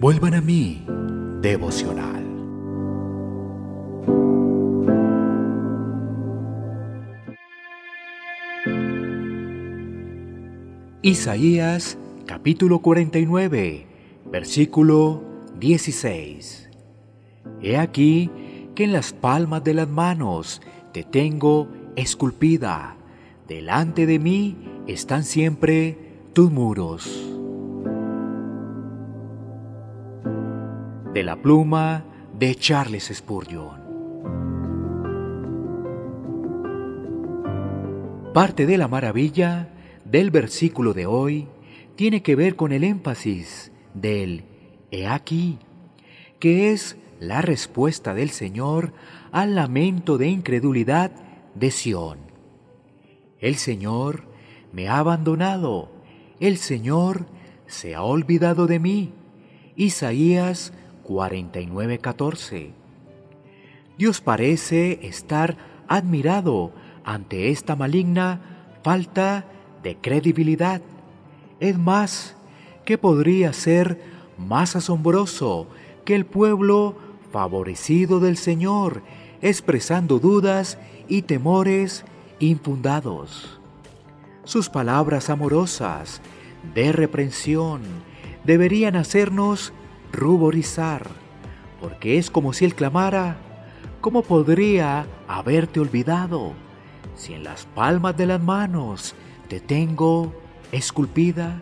Vuelvan a mí, devocional. Isaías capítulo 49, versículo 16. He aquí que en las palmas de las manos te tengo esculpida, delante de mí están siempre tus muros. De la pluma de Charles Spurgeon. Parte de la maravilla del versículo de hoy tiene que ver con el énfasis del he aquí, que es la respuesta del Señor al lamento de incredulidad de Sión. El Señor me ha abandonado, el Señor se ha olvidado de mí. Isaías 49:14. Dios parece estar admirado ante esta maligna falta de credibilidad. Es más, ¿qué podría ser más asombroso que el pueblo favorecido del Señor expresando dudas y temores infundados? Sus palabras amorosas de reprensión deberían hacernos ruborizar, porque es como si él clamara, ¿cómo podría haberte olvidado si en las palmas de las manos te tengo esculpida?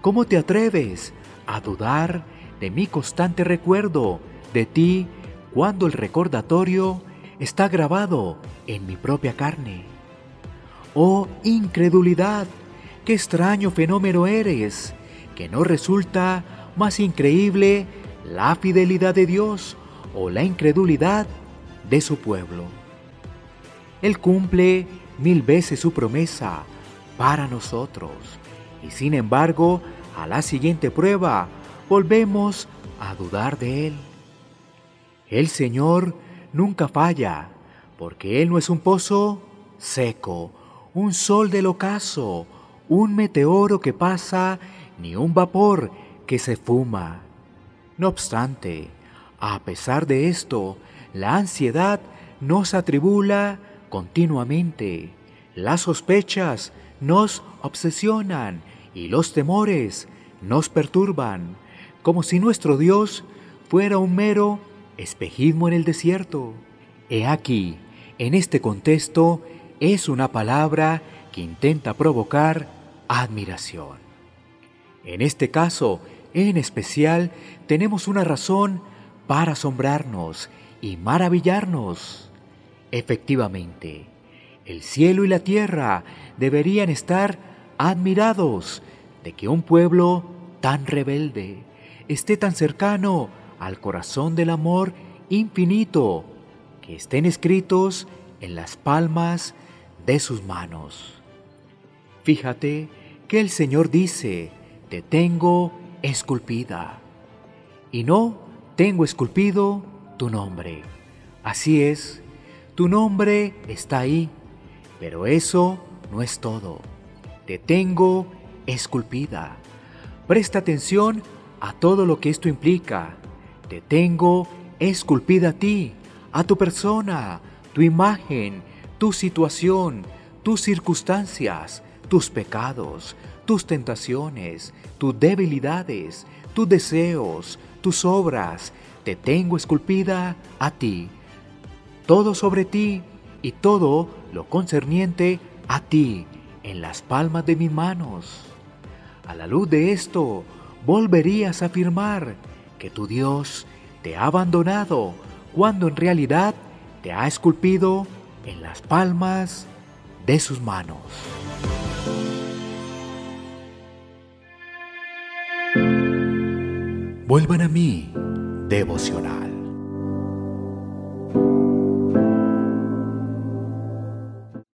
¿Cómo te atreves a dudar de mi constante recuerdo de ti cuando el recordatorio está grabado en mi propia carne? Oh incredulidad, qué extraño fenómeno eres, que no resulta más increíble la fidelidad de Dios o la incredulidad de su pueblo. Él cumple mil veces su promesa para nosotros. Y sin embargo, a la siguiente prueba, volvemos a dudar de Él. El Señor nunca falla, porque Él no es un pozo seco, un sol del ocaso, un meteoro que pasa, ni un vapor que se fuma. No obstante, a pesar de esto, la ansiedad nos atribula continuamente. Las sospechas nos obsesionan y los temores nos perturban, como si nuestro Dios fuera un mero espejismo en el desierto. He aquí, en este contexto, es una palabra que intenta provocar admiración. En este caso, en especial, tenemos una razón para asombrarnos y maravillarnos. Efectivamente, el cielo y la tierra deberían estar admirados de que un pueblo tan rebelde esté tan cercano al corazón del amor infinito, que estén escritos en las palmas de sus manos. Fíjate que el Señor dice, te tengo esculpida, y no tengo esculpido tu nombre. Así es, tu nombre está ahí pero eso no es todo. Te tengo esculpida. Presta atención a todo lo que esto implica. Te tengo esculpida a ti, a tu persona, tu imagen, tu situación, tus circunstancias, tus pecados, tus tentaciones, tus debilidades, tus deseos, tus obras. Te tengo esculpida a ti. Todo sobre ti y todo lo concerniente a ti en las palmas de mis manos. A la luz de esto, volverías a afirmar que tu Dios te ha abandonado cuando en realidad te ha esculpido en las palmas de sus manos. Vuelvan a mí, devocional.